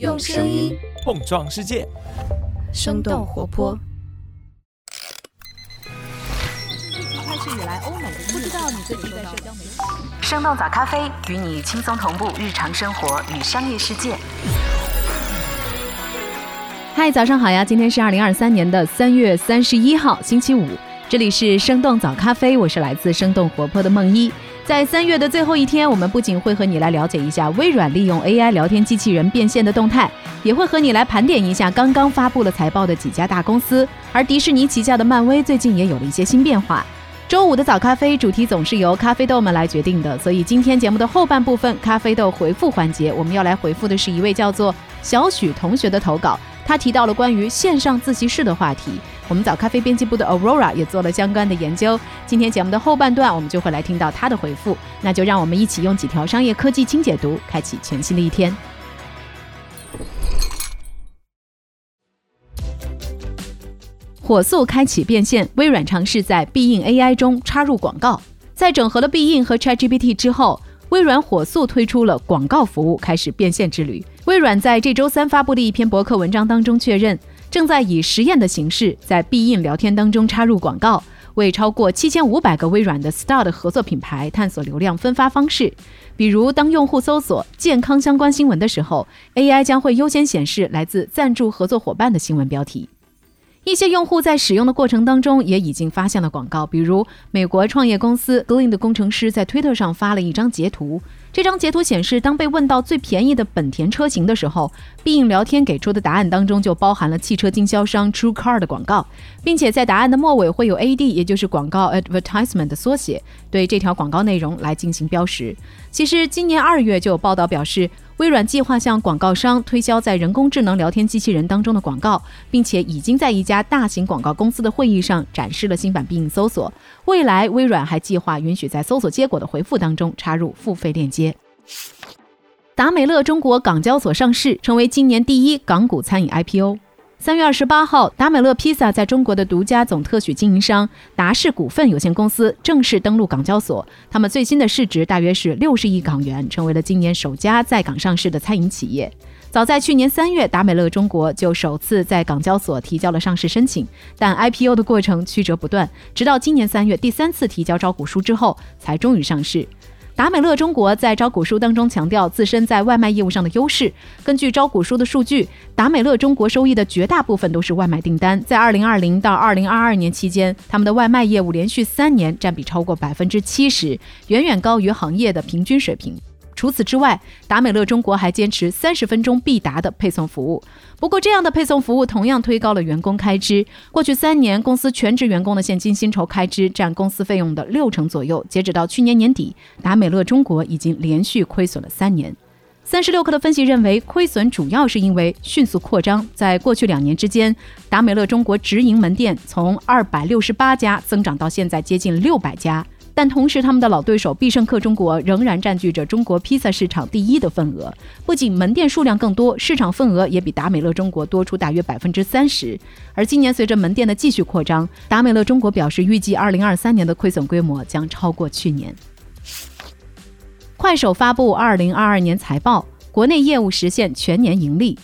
用声音碰撞世界，生动活泼。开始以来，欧美不知道你最近在社交媒体。生动早咖啡与你轻松同步日常生活与商业世界。嗨，早上好呀！今天是二零二三年的三月三十一号，星期五。这里是生动早咖啡，我是来自生动活泼的梦一。在三月的最后一天，我们不仅会和你来了解一下微软利用 AI 聊天机器人变现的动态，也会和你来盘点一下刚刚发布了财报的几家大公司。而迪士尼旗下的漫威最近也有了一些新变化。周五的早咖啡主题总是由咖啡豆们来决定的，所以今天节目的后半部分咖啡豆回复环节，我们要来回复的是一位叫做小许同学的投稿。他提到了关于线上自习室的话题，我们早咖啡编辑部的 Aurora 也做了相关的研究。今天节目的后半段，我们就会来听到他的回复。那就让我们一起用几条商业科技轻解读，开启全新的一天。火速开启变现，微软尝试在必应 AI 中插入广告。在整合了必应和 ChatGPT 之后，微软火速推出了广告服务，开始变现之旅。微软在这周三发布的一篇博客文章当中确认，正在以实验的形式在必应聊天当中插入广告，为超过七千五百个微软的 Star 的合作品牌探索流量分发方式。比如，当用户搜索健康相关新闻的时候，AI 将会优先显示来自赞助合作伙伴的新闻标题。一些用户在使用的过程当中也已经发现了广告，比如美国创业公司 Glean 的工程师在推特上发了一张截图。这张截图显示，当被问到最便宜的本田车型的时候，必应聊天给出的答案当中就包含了汽车经销商 True Car 的广告，并且在答案的末尾会有 AD，也就是广告 Advertisement 的缩写，对这条广告内容来进行标识。其实今年二月就有报道表示。微软计划向广告商推销在人工智能聊天机器人当中的广告，并且已经在一家大型广告公司的会议上展示了新版必应搜索。未来，微软还计划允许在搜索结果的回复当中插入付费链接。达美乐中国港交所上市，成为今年第一港股餐饮 IPO。三月二十八号，达美乐披萨在中国的独家总特许经营商达氏股份有限公司正式登陆港交所。他们最新的市值大约是六十亿港元，成为了今年首家在港上市的餐饮企业。早在去年三月，达美乐中国就首次在港交所提交了上市申请，但 IPO 的过程曲折不断，直到今年三月第三次提交招股书之后，才终于上市。达美乐中国在招股书当中强调自身在外卖业务上的优势。根据招股书的数据，达美乐中国收益的绝大部分都是外卖订单。在二零二零到二零二二年期间，他们的外卖业务连续三年占比超过百分之七十，远远高于行业的平均水平。除此之外，达美乐中国还坚持三十分钟必达的配送服务。不过，这样的配送服务同样推高了员工开支。过去三年，公司全职员工的现金薪酬开支占公司费用的六成左右。截止到去年年底，达美乐中国已经连续亏损了三年。三十六氪的分析认为，亏损主要是因为迅速扩张。在过去两年之间，达美乐中国直营门店从二百六十八家增长到现在接近六百家。但同时，他们的老对手必胜客中国仍然占据着中国披萨市场第一的份额。不仅门店数量更多，市场份额也比达美乐中国多出大约百分之三十。而今年随着门店的继续扩张，达美乐中国表示，预计二零二三年的亏损规模将超过去年。快手发布二零二二年财报，国内业务实现全年盈利。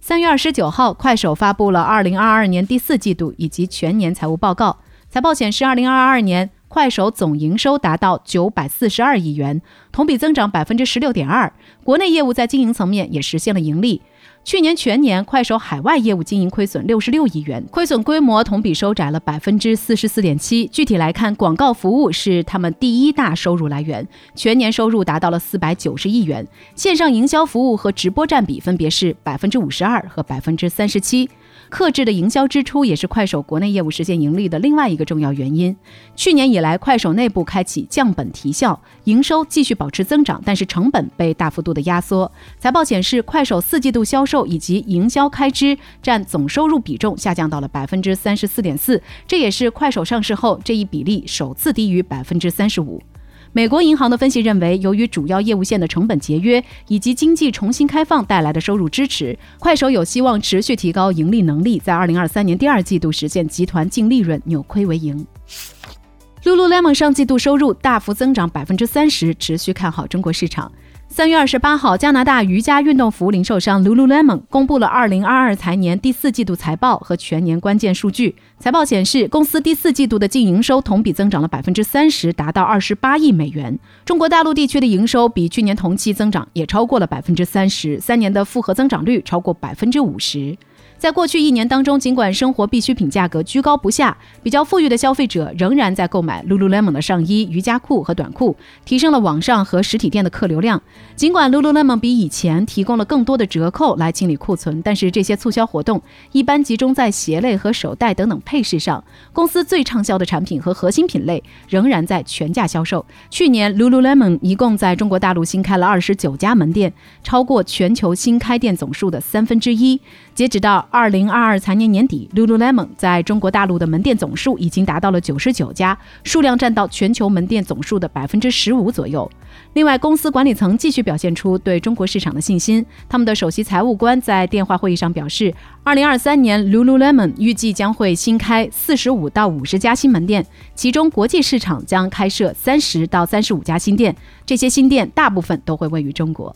三月二十九号，快手发布了二零二二年第四季度以及全年财务报告。财报显示，二零二二年。快手总营收达到九百四十二亿元，同比增长百分之十六点二。国内业务在经营层面也实现了盈利。去年全年，快手海外业务经营亏损六十六亿元，亏损规模同比收窄了百分之四十四点七。具体来看，广告服务是他们第一大收入来源，全年收入达到了四百九十亿元。线上营销服务和直播占比分别是百分之五十二和百分之三十七。克制的营销支出也是快手国内业务实现盈利的另外一个重要原因。去年以来，快手内部开启降本提效，营收继续保持增长，但是成本被大幅度的压缩。财报显示，快手四季度销售以及营销开支占总收入比重下降到了百分之三十四点四，这也是快手上市后这一比例首次低于百分之三十五。美国银行的分析认为，由于主要业务线的成本节约以及经济重新开放带来的收入支持，快手有希望持续提高盈利能力，在二零二三年第二季度实现集团净利润扭亏为盈。Lululemon 上季度收入大幅增长百分之三十，持续看好中国市场。三月二十八号，加拿大瑜伽运动服零售商 Lululemon 公布了二零二二财年第四季度财报和全年关键数据。财报显示，公司第四季度的净营收同比增长了百分之三十，达到二十八亿美元。中国大陆地区的营收比去年同期增长也超过了百分之三十，三年的复合增长率超过百分之五十。在过去一年当中，尽管生活必需品价格居高不下，比较富裕的消费者仍然在购买 Lululemon 的上衣、瑜伽裤和短裤，提升了网上和实体店的客流量。尽管 Lululemon 比以前提供了更多的折扣来清理库存，但是这些促销活动一般集中在鞋类和手袋等等配饰上。公司最畅销的产品和核心品类仍然在全价销售。去年 Lululemon 一共在中国大陆新开了二十九家门店，超过全球新开店总数的三分之一。截止到二零二二财年年底，Lululemon 在中国大陆的门店总数已经达到了九十九家，数量占到全球门店总数的百分之十五左右。另外，公司管理层继续表现出对中国市场的信心。他们的首席财务官在电话会议上表示，二零二三年 Lululemon 预计将会新开四十五到五十家新门店，其中国际市场将开设三十到三十五家新店，这些新店大部分都会位于中国。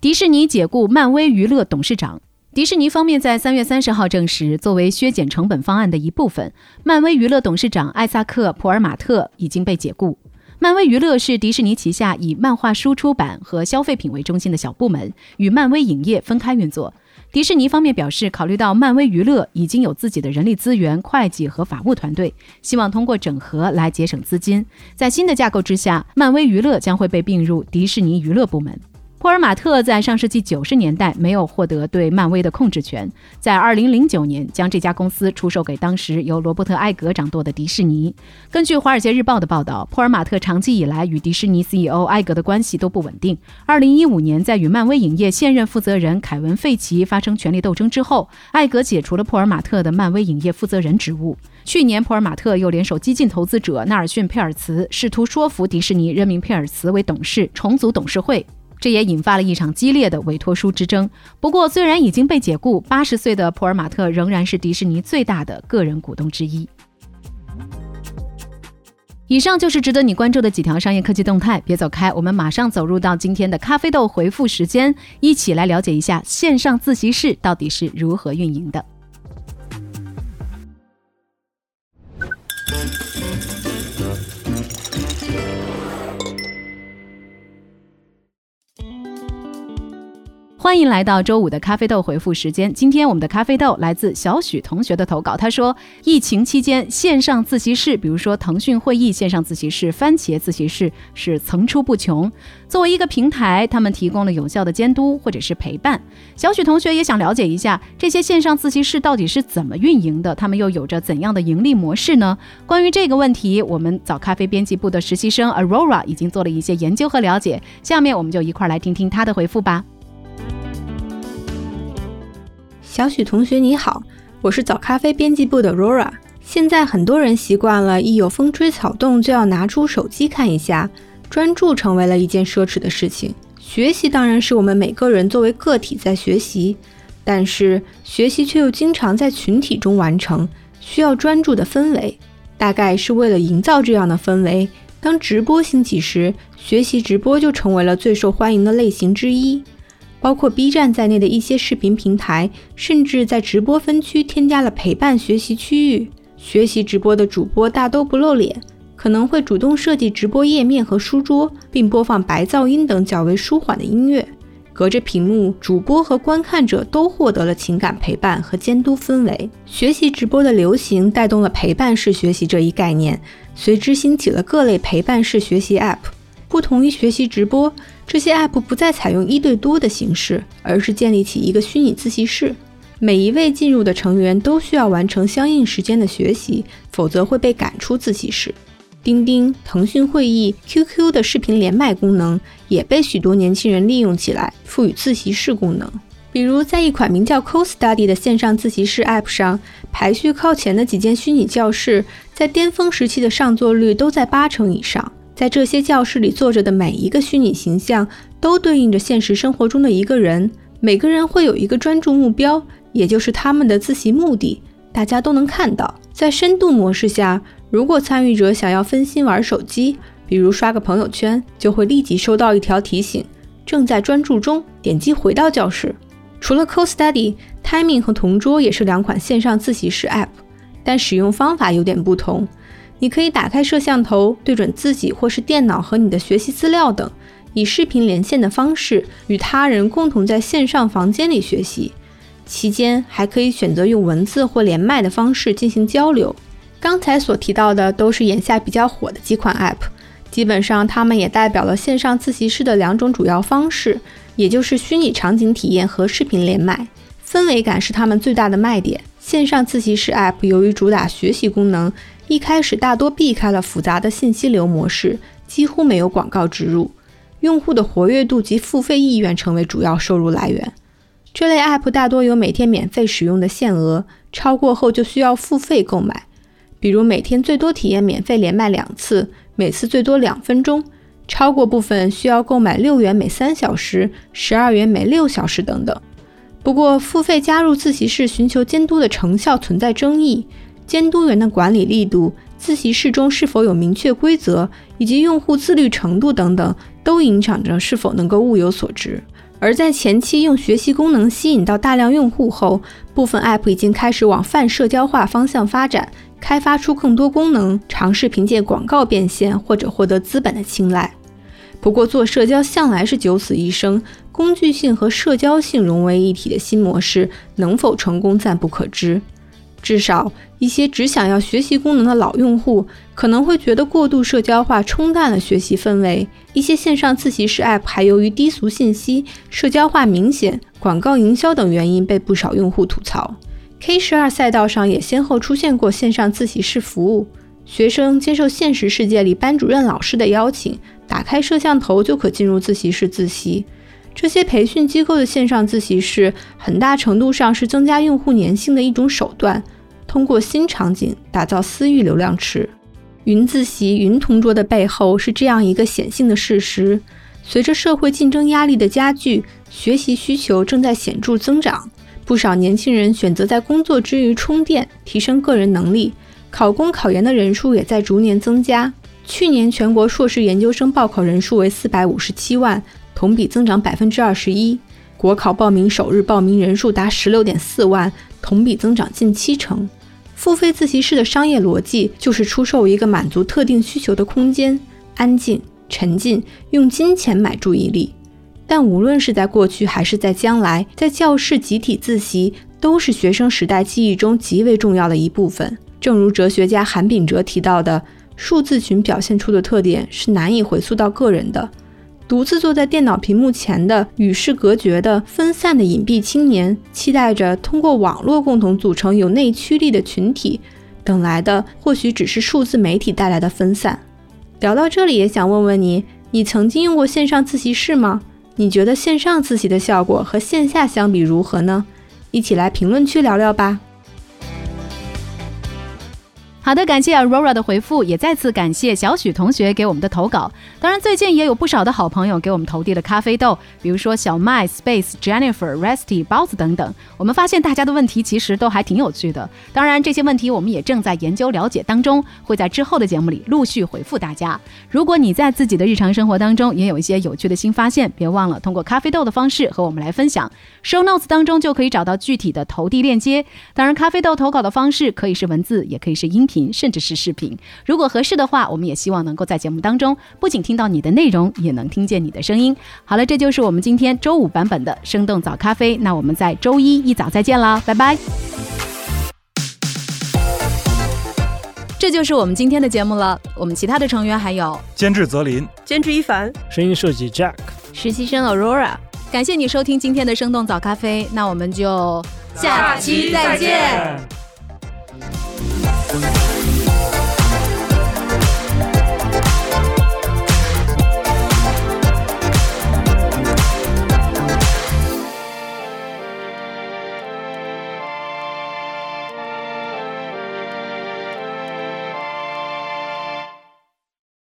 迪士尼解雇漫威娱乐董事长。迪士尼方面在三月三十号证实，作为削减成本方案的一部分，漫威娱乐董事长艾萨克·普尔马特已经被解雇。漫威娱乐是迪士尼旗下以漫画书出版和消费品为中心的小部门，与漫威影业分开运作。迪士尼方面表示，考虑到漫威娱乐已经有自己的人力资源、会计和法务团队，希望通过整合来节省资金。在新的架构之下，漫威娱乐将会被并入迪士尼娱乐部门。霍尔马特在上世纪九十年代没有获得对漫威的控制权，在二零零九年将这家公司出售给当时由罗伯特·艾格掌舵的迪士尼。根据《华尔街日报》的报道，霍尔马特长期以来与迪士尼 CEO 艾格的关系都不稳定。二零一五年，在与漫威影业现任负责人凯文·费奇发生权力斗争之后，艾格解除了霍尔马特的漫威影业负责人职务。去年，普尔马特又联手激进投资者纳尔逊·佩尔茨，试图说服迪士尼任命佩尔茨为董事，重组董事会。这也引发了一场激烈的委托书之争。不过，虽然已经被解雇，八十岁的普尔马特仍然是迪士尼最大的个人股东之一。以上就是值得你关注的几条商业科技动态，别走开，我们马上走入到今天的咖啡豆回复时间，一起来了解一下线上自习室到底是如何运营的。欢迎来到周五的咖啡豆回复时间。今天我们的咖啡豆来自小许同学的投稿。他说，疫情期间线上自习室，比如说腾讯会议线上自习室、番茄自习室是层出不穷。作为一个平台，他们提供了有效的监督或者是陪伴。小许同学也想了解一下这些线上自习室到底是怎么运营的，他们又有着怎样的盈利模式呢？关于这个问题，我们早咖啡编辑部的实习生 Aurora 已经做了一些研究和了解。下面我们就一块来听听他的回复吧。小许同学你好，我是早咖啡编辑部的 Rora。现在很多人习惯了，一有风吹草动就要拿出手机看一下，专注成为了一件奢侈的事情。学习当然是我们每个人作为个体在学习，但是学习却又经常在群体中完成，需要专注的氛围。大概是为了营造这样的氛围，当直播兴起时，学习直播就成为了最受欢迎的类型之一。包括 B 站在内的一些视频平台，甚至在直播分区添加了陪伴学习区域。学习直播的主播大都不露脸，可能会主动设计直播页面和书桌，并播放白噪音等较为舒缓的音乐。隔着屏幕，主播和观看者都获得了情感陪伴和监督氛围。学习直播的流行带动了陪伴式学习这一概念，随之兴起了各类陪伴式学习 App。不同于学习直播，这些 App 不再采用一对多的形式，而是建立起一个虚拟自习室。每一位进入的成员都需要完成相应时间的学习，否则会被赶出自习室。钉钉、腾讯会议、QQ 的视频连麦功能也被许多年轻人利用起来，赋予自习室功能。比如，在一款名叫 CoStudy 的线上自习室 App 上，排序靠前的几间虚拟教室，在巅峰时期的上座率都在八成以上。在这些教室里坐着的每一个虚拟形象，都对应着现实生活中的一个人。每个人会有一个专注目标，也就是他们的自习目的，大家都能看到。在深度模式下，如果参与者想要分心玩手机，比如刷个朋友圈，就会立即收到一条提醒：正在专注中，点击回到教室。除了 CoStudy，Timing 和同桌也是两款线上自习室 App，但使用方法有点不同。你可以打开摄像头，对准自己或是电脑和你的学习资料等，以视频连线的方式与他人共同在线上房间里学习。期间还可以选择用文字或连麦的方式进行交流。刚才所提到的都是眼下比较火的几款 App，基本上它们也代表了线上自习室的两种主要方式，也就是虚拟场景体验和视频连麦。氛围感是他们最大的卖点。线上自习室 App 由于主打学习功能，一开始大多避开了复杂的信息流模式，几乎没有广告植入，用户的活跃度及付费意愿成为主要收入来源。这类 App 大多有每天免费使用的限额，超过后就需要付费购买。比如每天最多体验免费连麦两次，每次最多两分钟，超过部分需要购买六元每三小时、十二元每六小时等等。不过，付费加入自习室寻求监督的成效存在争议，监督员的管理力度、自习室中是否有明确规则，以及用户自律程度等等，都影响着是否能够物有所值。而在前期用学习功能吸引到大量用户后，部分 App 已经开始往泛社交化方向发展，开发出更多功能，尝试凭借广告变现或者获得资本的青睐。不过，做社交向来是九死一生。工具性和社交性融为一体的新模式能否成功暂不可知。至少，一些只想要学习功能的老用户可能会觉得过度社交化冲淡了学习氛围。一些线上自习室 App 还由于低俗信息、社交化明显、广告营销等原因被不少用户吐槽。K 十二赛道上也先后出现过线上自习室服务，学生接受现实世界里班主任老师的邀请，打开摄像头就可进入自习室自习。这些培训机构的线上自习室，很大程度上是增加用户粘性的一种手段，通过新场景打造私域流量池。云自习、云同桌的背后是这样一个显性的事实：随着社会竞争压力的加剧，学习需求正在显著增长。不少年轻人选择在工作之余充电，提升个人能力。考公考研的人数也在逐年增加。去年全国硕士研究生报考人数为四百五十七万。同比增长百分之二十一，国考报名首日报名人数达十六点四万，同比增长近七成。付费自习室的商业逻辑就是出售一个满足特定需求的空间，安静、沉浸，用金钱买注意力。但无论是在过去还是在将来，在教室集体自习都是学生时代记忆中极为重要的一部分。正如哲学家韩炳哲提到的，数字群表现出的特点是难以回溯到个人的。独自坐在电脑屏幕前的与世隔绝的分散的隐蔽青年，期待着通过网络共同组成有内驱力的群体，等来的或许只是数字媒体带来的分散。聊到这里，也想问问你：你曾经用过线上自习室吗？你觉得线上自习的效果和线下相比如何呢？一起来评论区聊聊吧。好的，感谢 Aurora 的回复，也再次感谢小许同学给我们的投稿。当然，最近也有不少的好朋友给我们投递了咖啡豆，比如说小麦、Space、Jennifer、Resty、包子等等。我们发现大家的问题其实都还挺有趣的。当然，这些问题我们也正在研究了解当中，会在之后的节目里陆续回复大家。如果你在自己的日常生活当中也有一些有趣的新发现，别忘了通过咖啡豆的方式和我们来分享。Show Notes 当中就可以找到具体的投递链接。当然，咖啡豆投稿的方式可以是文字，也可以是音频。甚至是视频，如果合适的话，我们也希望能够在节目当中不仅听到你的内容，也能听见你的声音。好了，这就是我们今天周五版本的生动早咖啡。那我们在周一一早再见啦，拜拜。这就是我们今天的节目了。我们其他的成员还有监制泽林、监制一凡、声音设计 Jack、实习生 Aurora。感谢你收听今天的生动早咖啡，那我们就下期再见。